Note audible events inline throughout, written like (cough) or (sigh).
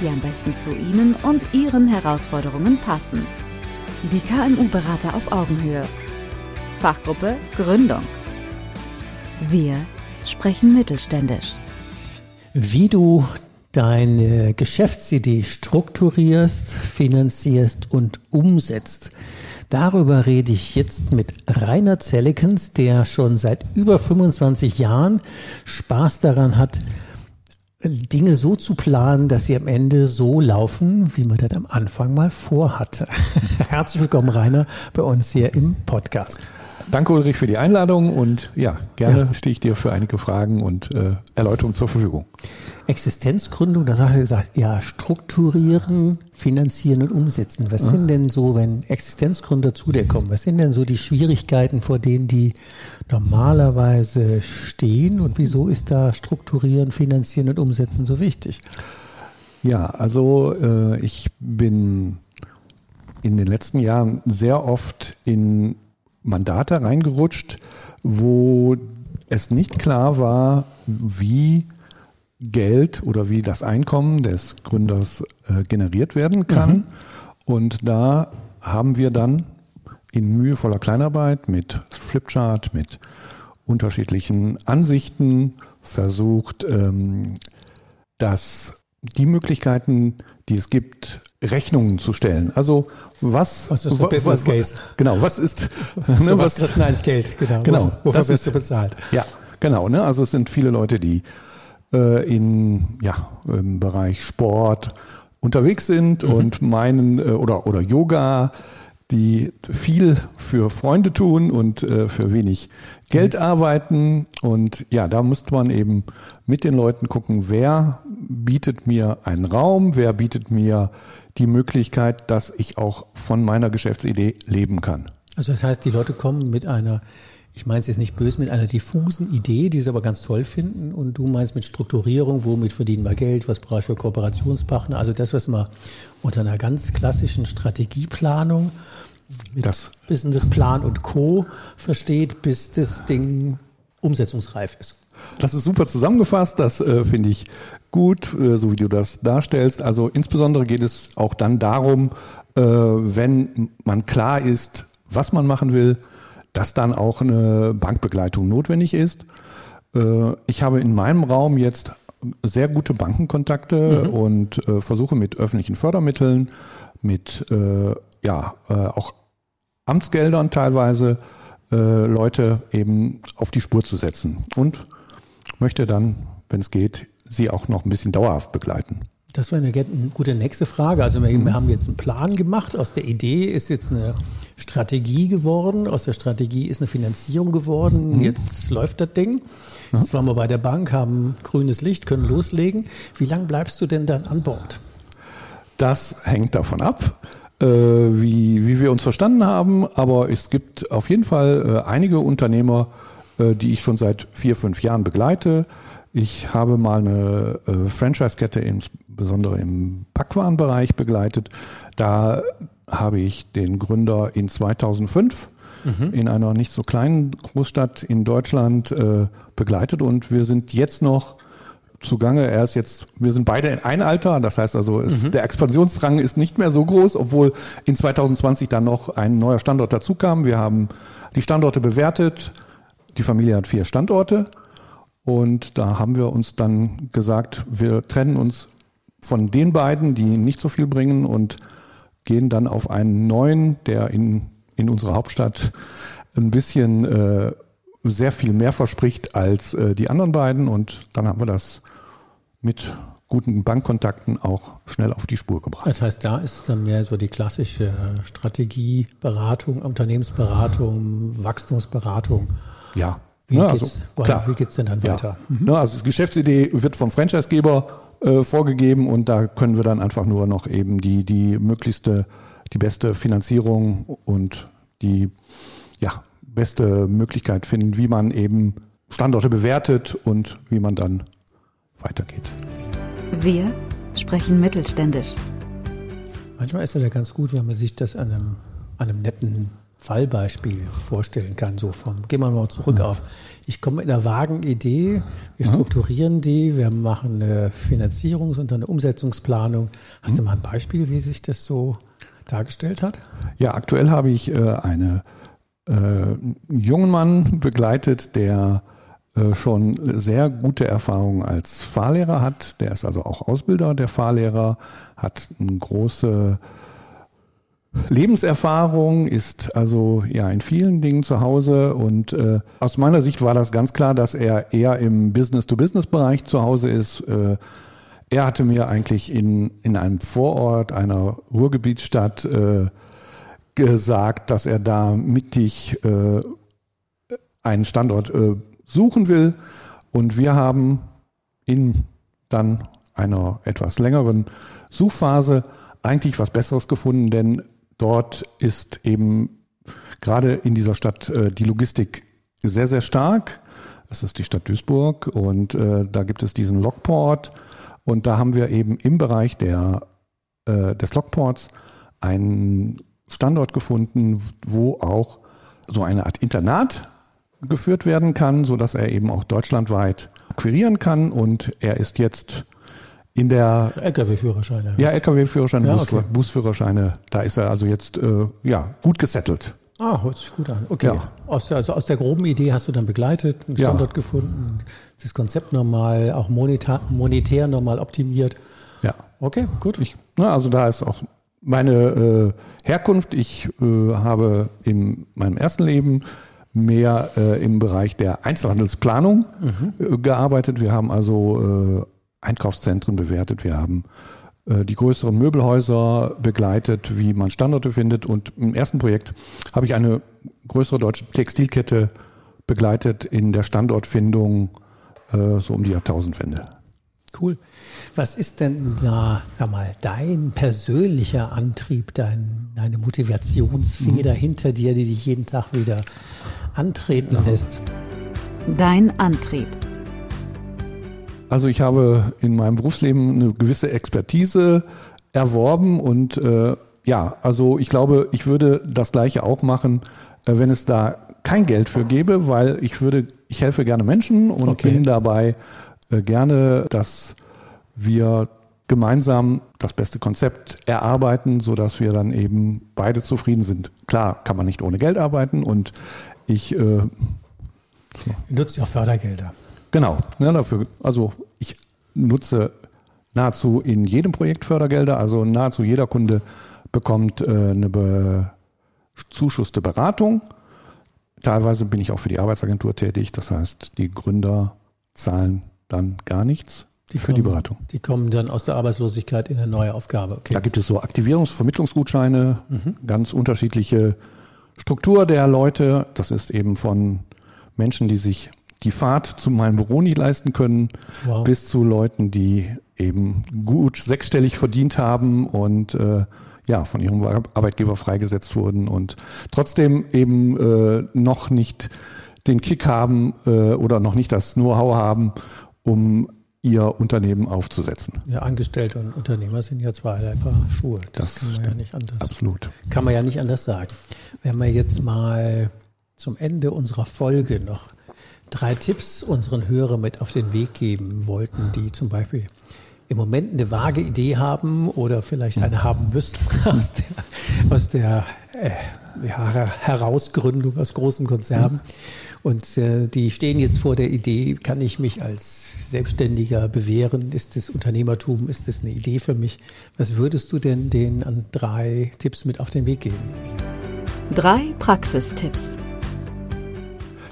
die am besten zu Ihnen und Ihren Herausforderungen passen. Die KMU-Berater auf Augenhöhe. Fachgruppe Gründung. Wir sprechen mittelständisch. Wie du deine Geschäftsidee strukturierst, finanzierst und umsetzt. Darüber rede ich jetzt mit Rainer Zellekens, der schon seit über 25 Jahren Spaß daran hat, Dinge so zu planen, dass sie am Ende so laufen, wie man das am Anfang mal vorhatte. (laughs) Herzlich willkommen, Rainer, bei uns hier im Podcast. Danke Ulrich für die Einladung und ja, gerne ja. stehe ich dir für einige Fragen und äh, Erläuterungen zur Verfügung. Existenzgründung, da hast du gesagt, ja, strukturieren, finanzieren und umsetzen. Was ja. sind denn so, wenn Existenzgründer zu dir kommen, was sind denn so die Schwierigkeiten, vor denen die normalerweise stehen und wieso ist da strukturieren, finanzieren und umsetzen so wichtig? Ja, also äh, ich bin in den letzten Jahren sehr oft in Mandate reingerutscht, wo es nicht klar war, wie Geld oder wie das Einkommen des Gründers äh, generiert werden kann. Mhm. Und da haben wir dann in mühevoller Kleinarbeit mit Flipchart, mit unterschiedlichen Ansichten versucht, ähm, dass die Möglichkeiten, die es gibt, Rechnungen zu stellen. Also was, was ist der Business Case? Genau, was ist (laughs) ne, was, was kriegst du eigentlich Geld? Genau. genau wofür wirst du bezahlt? Ja, genau. Ne? Also es sind viele Leute, die äh, in ja im Bereich Sport unterwegs sind mhm. und meinen äh, oder oder Yoga, die viel für Freunde tun und äh, für wenig Geld mhm. arbeiten und ja, da müsste man eben mit den Leuten gucken, wer bietet mir einen Raum, wer bietet mir die Möglichkeit, dass ich auch von meiner Geschäftsidee leben kann. Also das heißt, die Leute kommen mit einer ich meine es jetzt nicht böse, mit einer diffusen Idee, die sie aber ganz toll finden. Und du meinst mit Strukturierung, womit verdienen wir Geld, was brauche ich für Kooperationspartner. Also das, was man unter einer ganz klassischen Strategieplanung mit das Businessplan und Co. versteht, bis das Ding umsetzungsreif ist. Das ist super zusammengefasst, das äh, finde ich gut, äh, so wie du das darstellst. Also insbesondere geht es auch dann darum, äh, wenn man klar ist, was man machen will, dass dann auch eine Bankbegleitung notwendig ist. Äh, ich habe in meinem Raum jetzt sehr gute Bankenkontakte mhm. und versuche mit öffentlichen Fördermitteln, mit ja auch Amtsgeldern teilweise Leute eben auf die Spur zu setzen und möchte dann, wenn es geht, sie auch noch ein bisschen dauerhaft begleiten. Das war eine gute nächste Frage. Also wir, wir, haben jetzt einen Plan gemacht. Aus der Idee ist jetzt eine Strategie geworden. Aus der Strategie ist eine Finanzierung geworden. Mhm. Jetzt läuft das Ding. Jetzt waren wir bei der Bank, haben grünes Licht, können loslegen. Wie lange bleibst du denn dann an Bord? Das hängt davon ab, äh, wie, wie wir uns verstanden haben. Aber es gibt auf jeden Fall äh, einige Unternehmer, äh, die ich schon seit vier, fünf Jahren begleite. Ich habe mal eine äh, Franchise-Kette insbesondere im Backwarenbereich begleitet. Da habe ich den Gründer in 2005 mhm. in einer nicht so kleinen Großstadt in Deutschland äh, begleitet und wir sind jetzt noch zugange. Er ist jetzt, wir sind beide in ein Alter, das heißt also, es, mhm. der Expansionsdrang ist nicht mehr so groß, obwohl in 2020 dann noch ein neuer Standort dazu kam. Wir haben die Standorte bewertet. Die Familie hat vier Standorte und da haben wir uns dann gesagt, wir trennen uns von den beiden, die nicht so viel bringen und gehen dann auf einen neuen, der in, in unserer Hauptstadt ein bisschen äh, sehr viel mehr verspricht als äh, die anderen beiden. Und dann haben wir das mit guten Bankkontakten auch schnell auf die Spur gebracht. Das heißt, da ist dann mehr so die klassische Strategieberatung, Unternehmensberatung, Wachstumsberatung. Ja, wie geht's, also, klar. Wie geht's denn dann weiter? Ja. Mhm. also die Geschäftsidee wird vom Franchisegeber äh, vorgegeben und da können wir dann einfach nur noch eben die, die möglichste die beste Finanzierung und die ja, beste Möglichkeit finden, wie man eben Standorte bewertet und wie man dann weitergeht. Wir sprechen mittelständisch. Manchmal ist es ja ganz gut, wenn man sich das an einem, an einem netten Fallbeispiel vorstellen kann. So vom, gehen wir mal zurück auf, ich komme mit einer vagen Idee, wir strukturieren die, wir machen eine Finanzierungs- und eine Umsetzungsplanung. Hast du mal ein Beispiel, wie sich das so dargestellt hat? Ja, aktuell habe ich äh, äh, einen jungen Mann begleitet, der äh, schon sehr gute Erfahrungen als Fahrlehrer hat. Der ist also auch Ausbilder der Fahrlehrer, hat eine große Lebenserfahrung, ist also ja in vielen Dingen zu Hause und äh, aus meiner Sicht war das ganz klar, dass er eher im Business-to-Business-Bereich zu Hause ist. Äh, er hatte mir eigentlich in, in einem Vorort einer Ruhrgebietsstadt äh, gesagt, dass er da mittig äh, einen Standort äh, suchen will. Und wir haben in dann einer etwas längeren Suchphase eigentlich was Besseres gefunden, denn dort ist eben gerade in dieser Stadt äh, die Logistik sehr, sehr stark. Das ist die Stadt Duisburg und äh, da gibt es diesen Lockport und da haben wir eben im Bereich der, äh, des Lockports einen Standort gefunden, wo auch so eine Art Internat geführt werden kann, so dass er eben auch deutschlandweit akquirieren kann und er ist jetzt in der LKW-Führerscheine. ja LKW-Führerscheine, Ja, Bus, okay. Busführerscheine, da ist er also jetzt äh, ja gut gesettelt. Ah, hört sich gut an. Okay. Ja. Aus, der, also aus der groben Idee hast du dann begleitet, einen Ja. Standort gefunden, das Konzept nochmal, auch monetär, monetär nochmal optimiert. Ja, Okay, gut. ich, na, also da ist auch meine äh, Herkunft. Ich äh, habe in meinem ersten Leben mehr äh, im Bereich der Einzelhandelsplanung äh, gearbeitet. Wir haben also äh, Einkaufszentren bewertet, wir haben äh, die größeren Möbelhäuser begleitet, wie man Standorte findet. Und im ersten Projekt habe ich eine größere deutsche Textilkette begleitet in der Standortfindung äh, so um die Jahrtausendwende. Cool. Was ist denn da, sag mal, dein persönlicher Antrieb, dein, deine Motivationsfeder hinter dir, die dich jeden Tag wieder antreten lässt? Dein Antrieb. Also ich habe in meinem Berufsleben eine gewisse Expertise erworben und äh, ja, also ich glaube, ich würde das gleiche auch machen, äh, wenn es da kein Geld für gäbe, weil ich würde, ich helfe gerne Menschen und Okay. bin dabei äh, gerne, dass wir gemeinsam das beste Konzept erarbeiten, so dass wir dann eben beide zufrieden sind. Klar, kann man nicht ohne Geld arbeiten und ich äh, Du nutzt ja auch Fördergelder. Genau, ne, dafür, also ich nutze nahezu in jedem Projekt Fördergelder, also nahezu jeder Kunde bekommt äh, eine be zuschusste Beratung. Teilweise bin ich auch für die Arbeitsagentur tätig, das heißt, die Gründer zahlen dann gar nichts für die kommen- Beratung. Die kommen dann aus der Arbeitslosigkeit in eine neue Aufgabe. Okay. Da gibt es so Aktivierungs-, Vermittlungsgutscheine, ganz unterschiedliche Struktur der Leute. Das ist eben von Menschen, die sich die Fahrt zu meinem Büro nicht leisten können, Wow. bis zu Leuten, die eben gut sechsstellig verdient haben und äh, ja, von ihrem Ar- Arbeitgeber freigesetzt wurden und trotzdem eben äh, noch nicht den Kick haben äh, oder noch nicht das Know-how haben, um ihr Unternehmen aufzusetzen. Ja, Angestellte und Unternehmer sind ja zwei Paar Schuhe. Das, Das kann man ja nicht anders. Absolut. Kann man ja nicht anders sagen. Wenn wir jetzt mal zum Ende unserer Folge noch drei Tipps unseren Hörern mit auf den Weg geben wollten, die zum Beispiel im Moment eine vage Idee haben oder vielleicht eine haben müssen (laughs) aus der, aus der äh, ja, Herausgründung aus großen Konzernen. Und äh, die stehen jetzt vor der Idee, kann ich mich als Selbstständiger bewähren? Ist das Unternehmertum? Ist das eine Idee für mich? Was würdest du denn denen an drei Tipps mit auf den Weg geben? Drei Praxistipps.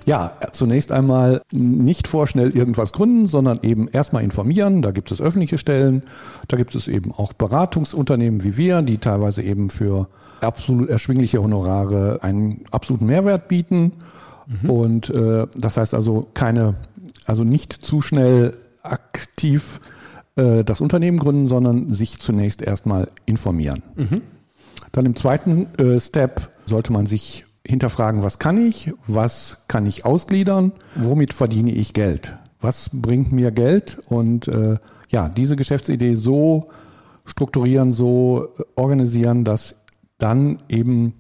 Ja, zunächst einmal nicht vorschnell irgendwas gründen, sondern eben erstmal informieren. Da gibt es öffentliche Stellen, da gibt es eben auch Beratungsunternehmen wie wir, die teilweise eben für absolut erschwingliche Honorare einen absoluten Mehrwert bieten. Und äh, das heißt also keine, also nicht zu schnell aktiv äh, das Unternehmen gründen, sondern sich zunächst erstmal informieren. Dann im zweiten äh, Step sollte man sich hinterfragen, was kann ich, was kann ich ausgliedern, womit verdiene ich Geld, was bringt mir Geld? Und äh, ja, diese Geschäftsidee so strukturieren, so organisieren, dass dann eben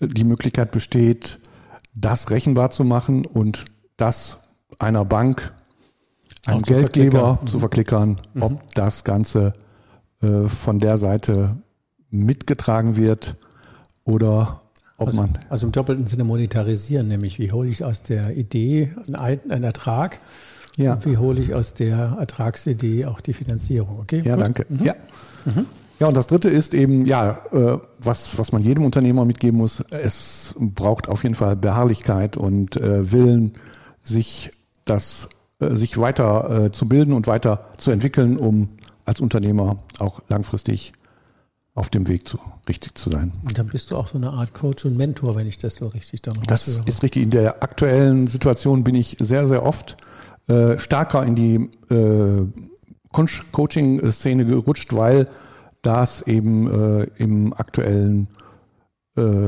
die Möglichkeit besteht, das rechenbar zu machen und das einer Bank, einem zu Geldgeber verklickern. zu verklickern, ob das Ganze äh, von der Seite mitgetragen wird oder ob Also, man also im doppelten Sinne monetarisieren, nämlich wie hole ich aus der Idee einen, einen Ertrag Ja. und wie hole ich aus der Ertragsidee auch die Finanzierung. Okay, Ja, gut. danke. Ja. Ja, und das dritte ist eben, ja, äh, was, was man jedem Unternehmer mitgeben muss, es braucht auf jeden Fall Beharrlichkeit und äh, Willen, sich das, äh, sich weiter äh, zu bilden und weiter zu entwickeln, um als Unternehmer auch langfristig auf dem Weg zu richtig zu sein. Und dann bist du auch so eine Art Coach und Mentor, wenn ich das so richtig dann Das raushöre. ist richtig. In der aktuellen Situation bin ich sehr, sehr oft äh, stärker in die äh, Coach- Coaching-Szene gerutscht, weil das eben äh, im aktuellen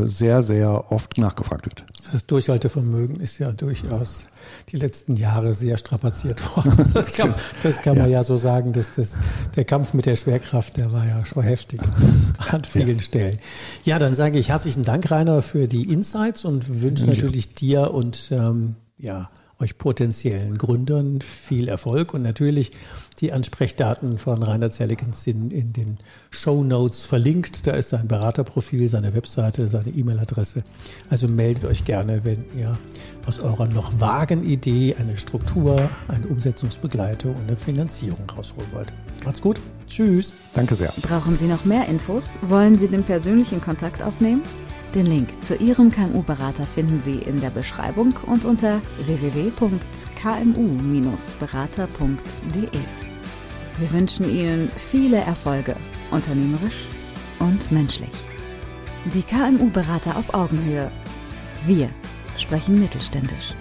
sehr, sehr oft nachgefragt wird. Das Durchhaltevermögen ist ja durchaus die letzten Jahre sehr strapaziert (laughs) worden. Das kann, das kann man ja so sagen, dass das, der Kampf mit der Schwerkraft, der war ja schon heftig (laughs) an vielen Stellen. Ja, dann sage ich herzlichen Dank, Rainer, für die Insights und wünsche natürlich dir und ähm, ja, euch potenziellen Gründern viel Erfolg und natürlich die Ansprechdaten von Rainer Zellikens sind in den Show Notes verlinkt. Da ist sein Beraterprofil, seine Webseite, seine E-Mail-Adresse. Also meldet euch gerne, wenn ihr aus eurer noch vagen Idee eine Struktur, eine Umsetzungsbegleitung und eine Finanzierung rausholen wollt. Macht's gut. Tschüss. Danke sehr. Brauchen Sie noch mehr Infos? Wollen Sie den persönlichen Kontakt aufnehmen? Den Link zu Ihrem KMU-Berater finden Sie in der Beschreibung und unter www.kmu-berater.de. Wir wünschen Ihnen viele Erfolge, unternehmerisch und menschlich. Die KMU-Berater auf Augenhöhe. Wir sprechen mittelständisch.